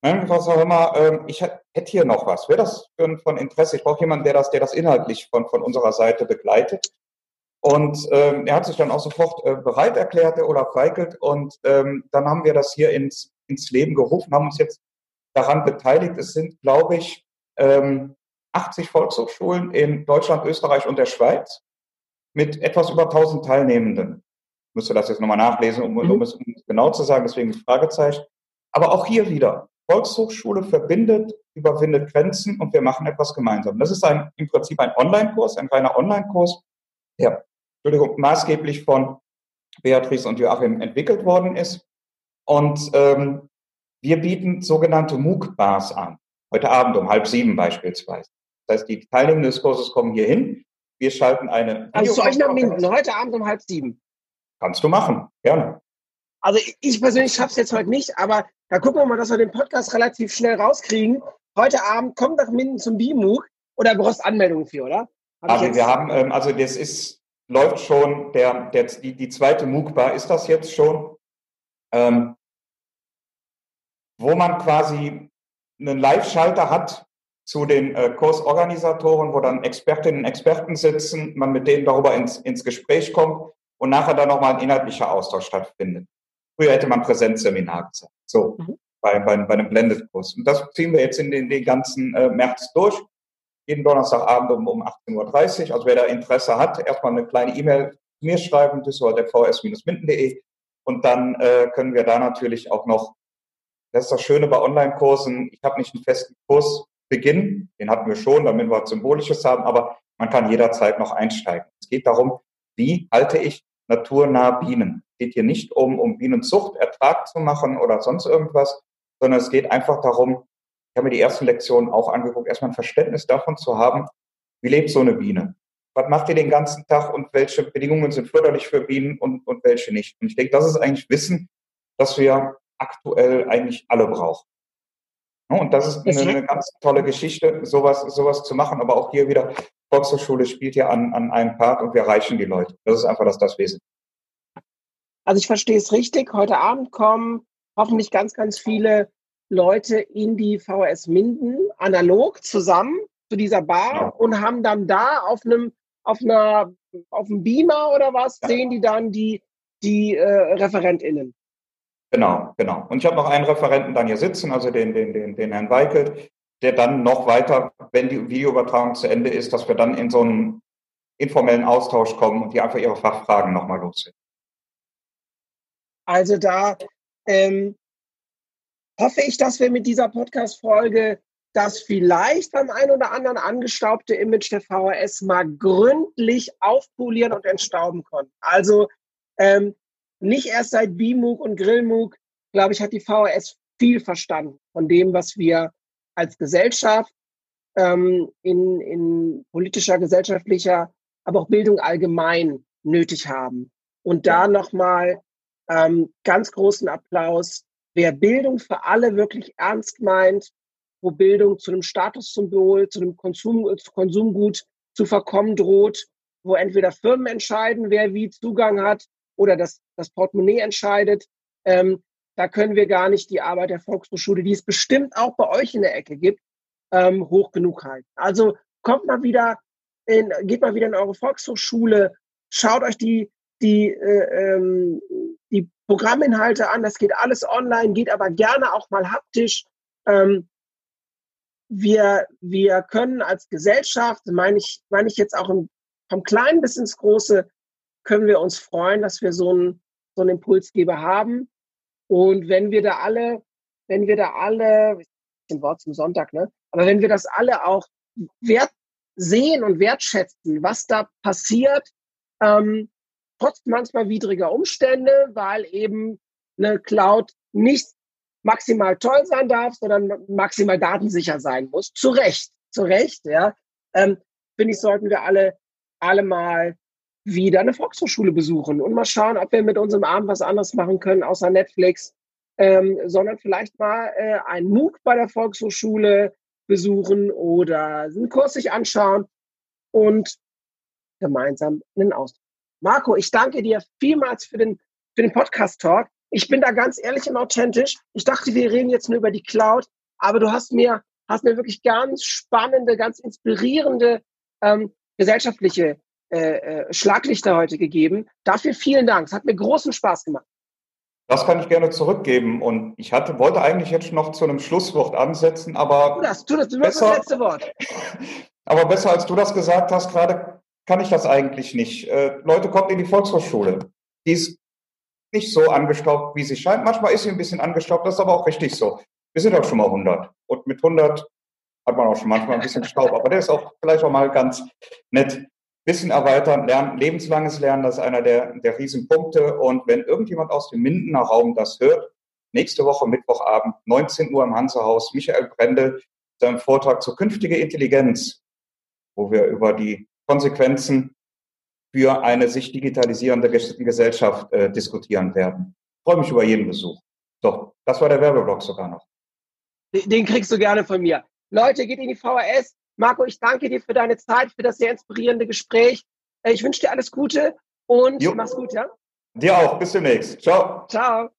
Ich gesagt, hör mal, äh, ich hätte hier noch was. Wäre das von Interesse? Ich brauche jemanden, der das, der das inhaltlich von, von unserer Seite begleitet. Und ähm, er hat sich dann auch sofort äh, bereit erklärt, der Olaf Weigelt. Und ähm, dann haben wir das hier ins, ins Leben gerufen, haben uns jetzt daran beteiligt. Es sind, glaube ich, ähm, 80 Volkshochschulen in Deutschland, Österreich und der Schweiz mit etwas über 1000 Teilnehmenden. Ich müsste das jetzt nochmal nachlesen, um, um mhm. es genau zu sagen, deswegen ein Fragezeichen. Aber auch hier wieder, Volkshochschule verbindet, überwindet Grenzen und wir machen etwas gemeinsam. Das ist ein, im Prinzip ein Online-Kurs, ein reiner Online-Kurs, der, Entschuldigung, maßgeblich von Beatrice und Joachim entwickelt worden ist. Und ähm, wir bieten sogenannte MOOC-Bars an. Heute Abend um halb sieben beispielsweise. Das heißt, die Teilnehmer des Kurses kommen hier hin. Wir schalten eine. Also zu euch nach Minden, heute Abend um halb sieben. Kannst du machen, gerne. Also ich persönlich schaffe es jetzt heute nicht, aber da gucken wir mal, dass wir den Podcast relativ schnell rauskriegen. Heute Abend kommt nach Minden zum BIMUG oder brauchst Anmeldungen für, oder? Hab also wir haben, ähm, also das ist, läuft schon, der, der, die, die zweite MOOC-Bar ist das jetzt schon, ähm, wo man quasi einen Live-Schalter hat zu den äh, Kursorganisatoren, wo dann Expertinnen und Experten sitzen, man mit denen darüber ins, ins Gespräch kommt und nachher dann nochmal ein inhaltlicher Austausch stattfindet. Früher hätte man Präsenzseminar gesagt, so mhm. bei, bei, bei einem Blended-Kurs. Und das ziehen wir jetzt in den, den ganzen äh, März durch. Jeden Donnerstagabend um, um 18.30 Uhr. Also wer da Interesse hat, erstmal eine kleine E-Mail mir schreiben, düsseldorf-vs-minden.de und dann äh, können wir da natürlich auch noch, das ist das Schöne bei Online-Kursen, ich habe nicht einen festen Kurs Beginn, den hatten wir schon, damit wir was Symbolisches haben, aber man kann jederzeit noch einsteigen. Es geht darum, wie halte ich naturnah Bienen. Es geht hier nicht um, um Bienenzucht, Ertrag zu machen oder sonst irgendwas, sondern es geht einfach darum, ich habe mir die ersten Lektionen auch angeguckt, erstmal ein Verständnis davon zu haben, wie lebt so eine Biene? Was macht ihr den ganzen Tag und welche Bedingungen sind förderlich für Bienen und, und welche nicht? Und ich denke, das ist eigentlich Wissen, das wir aktuell eigentlich alle brauchen. Und das ist eine, eine, ganz tolle Geschichte, sowas, sowas zu machen. Aber auch hier wieder, Volkshochschule spielt ja an, an einem Part und wir erreichen die Leute. Das ist einfach das, das Wesen. Also ich verstehe es richtig. Heute Abend kommen hoffentlich ganz, ganz viele Leute in die VHS Minden analog zusammen zu dieser Bar ja. und haben dann da auf einem auf einer auf einem Beamer oder was ja. sehen die dann die die äh, ReferentInnen. Genau, genau. Und ich habe noch einen Referenten dann hier sitzen, also den, den, den, den Herrn Weikelt, der dann noch weiter, wenn die Videoübertragung zu Ende ist, dass wir dann in so einen informellen Austausch kommen und die einfach ihre Fachfragen nochmal loswerden. Also da ähm, hoffe ich, dass wir mit dieser Podcast-Folge das vielleicht beim ein oder anderen angestaubte Image der VHS mal gründlich aufpolieren und entstauben konnten. Also ähm, nicht erst seit BMOOC und GrillMOOC, glaube ich, hat die VHS viel verstanden von dem, was wir als Gesellschaft ähm, in, in politischer, gesellschaftlicher, aber auch Bildung allgemein nötig haben. Und da nochmal ähm, ganz großen Applaus. Wer Bildung für alle wirklich ernst meint, wo Bildung zu einem Statussymbol, zu einem Konsum, zu Konsumgut zu verkommen droht, wo entweder Firmen entscheiden, wer wie Zugang hat oder das, das Portemonnaie entscheidet. Ähm, da können wir gar nicht die Arbeit der Volkshochschule, die es bestimmt auch bei euch in der Ecke gibt, ähm, hoch genug halten. Also kommt mal wieder in, geht mal wieder in eure Volkshochschule, schaut euch die, die, äh, ähm, die Programminhalte an. Das geht alles online, geht aber gerne auch mal haptisch. Ähm, wir, wir können als Gesellschaft, meine ich, meine ich jetzt auch im, vom Kleinen bis ins Große, können wir uns freuen, dass wir so einen, so einen Impulsgeber haben. Und wenn wir da alle, wenn wir da alle, ein Wort zum Sonntag, ne? Aber wenn wir das alle auch wert sehen und wertschätzen, was da passiert, ähm, trotz manchmal widriger Umstände, weil eben eine Cloud nicht maximal toll sein darf, sondern maximal datensicher sein muss. Zu Recht, zu Recht, ja. Ähm, finde ich, sollten wir alle, alle mal wieder eine Volkshochschule besuchen und mal schauen, ob wir mit unserem Abend was anderes machen können, außer Netflix, ähm, sondern vielleicht mal äh, einen MOOC bei der Volkshochschule besuchen oder einen Kurs sich anschauen und gemeinsam einen Austausch. Marco, ich danke dir vielmals für den, für den Podcast-Talk. Ich bin da ganz ehrlich und authentisch. Ich dachte, wir reden jetzt nur über die Cloud, aber du hast mir, hast mir wirklich ganz spannende, ganz inspirierende ähm, gesellschaftliche äh, äh, Schlaglichter heute gegeben. Dafür vielen Dank. Es hat mir großen Spaß gemacht. Das kann ich gerne zurückgeben. Und ich hatte, wollte eigentlich jetzt noch zu einem Schlusswort ansetzen, aber. Tu das, tu das, du besser, das letzte Wort. Aber besser als du das gesagt hast, gerade kann ich das eigentlich nicht. Äh, Leute, kommt in die Volkshochschule. Die ist nicht so angestaubt, wie sie scheint. Manchmal ist sie ein bisschen angestaubt, das ist aber auch richtig so. Wir sind auch schon mal 100. Und mit 100 hat man auch schon manchmal ein bisschen Staub. Aber der ist auch vielleicht auch mal ganz nett. Wissen erweitern, lernen, lebenslanges Lernen, das ist einer der, der Riesenpunkte. Und wenn irgendjemand aus dem Mindener Raum das hört, nächste Woche Mittwochabend, 19 Uhr im Hansehaus, Michael Brendel, seinem Vortrag zur künftigen Intelligenz, wo wir über die Konsequenzen für eine sich digitalisierende Gesellschaft äh, diskutieren werden. Ich freue mich über jeden Besuch. So, das war der Werbeblock sogar noch. Den kriegst du gerne von mir. Leute, geht in die VHS, Marco, ich danke dir für deine Zeit, für das sehr inspirierende Gespräch. Äh, ich wünsche dir alles Gute und jo. mach's gut, ja? Dir auch. Bis demnächst. Ciao. Ciao.